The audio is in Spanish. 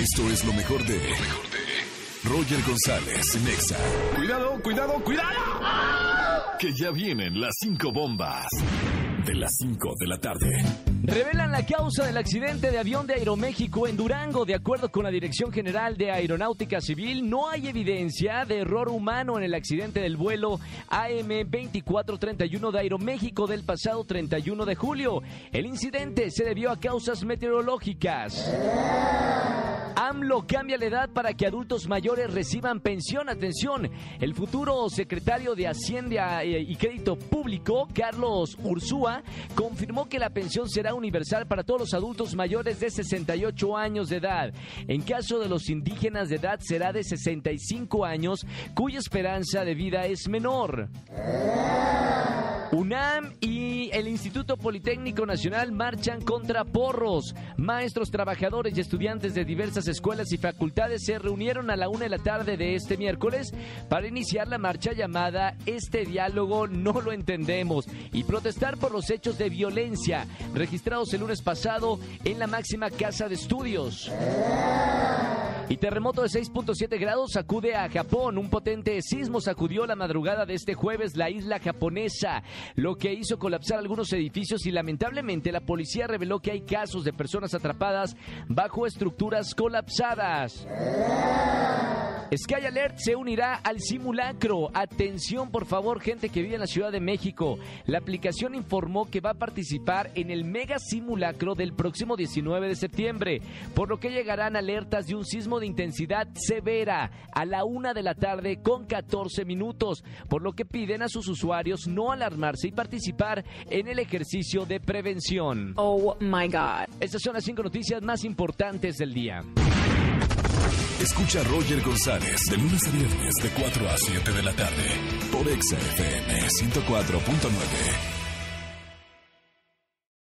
Esto es lo mejor de. Roger González, Nexa. Cuidado, cuidado, cuidado. Que ya vienen las cinco bombas de las 5 de la tarde. Revelan la causa del accidente de avión de Aeroméxico en Durango. De acuerdo con la Dirección General de Aeronáutica Civil, no hay evidencia de error humano en el accidente del vuelo AM2431 de Aeroméxico del pasado 31 de julio. El incidente se debió a causas meteorológicas. AMLO cambia la edad para que adultos mayores reciban pensión. Atención, el futuro secretario de Hacienda eh, y Crédito Público, Carlos Ursúa, confirmó que la pensión será universal para todos los adultos mayores de 68 años de edad. En caso de los indígenas de edad será de 65 años, cuya esperanza de vida es menor. UNAM el Instituto Politécnico Nacional marchan contra porros. Maestros, trabajadores y estudiantes de diversas escuelas y facultades se reunieron a la una de la tarde de este miércoles para iniciar la marcha llamada Este diálogo no lo entendemos y protestar por los hechos de violencia registrados el lunes pasado en la máxima casa de estudios. Y terremoto de 6.7 grados sacude a Japón. Un potente sismo sacudió la madrugada de este jueves la isla japonesa, lo que hizo colapsar algunos edificios y lamentablemente la policía reveló que hay casos de personas atrapadas bajo estructuras colapsadas. Sky Alert se unirá al simulacro. Atención, por favor, gente que vive en la Ciudad de México. La aplicación informó que va a participar en el mega simulacro del próximo 19 de septiembre, por lo que llegarán alertas de un sismo de intensidad severa a la una de la tarde con 14 minutos, por lo que piden a sus usuarios no alarmarse y participar en el ejercicio de prevención. Oh my God. Estas son las cinco noticias más importantes del día. Escucha a Roger González de lunes a viernes de 4 a 7 de la tarde por Exa FM 104.9.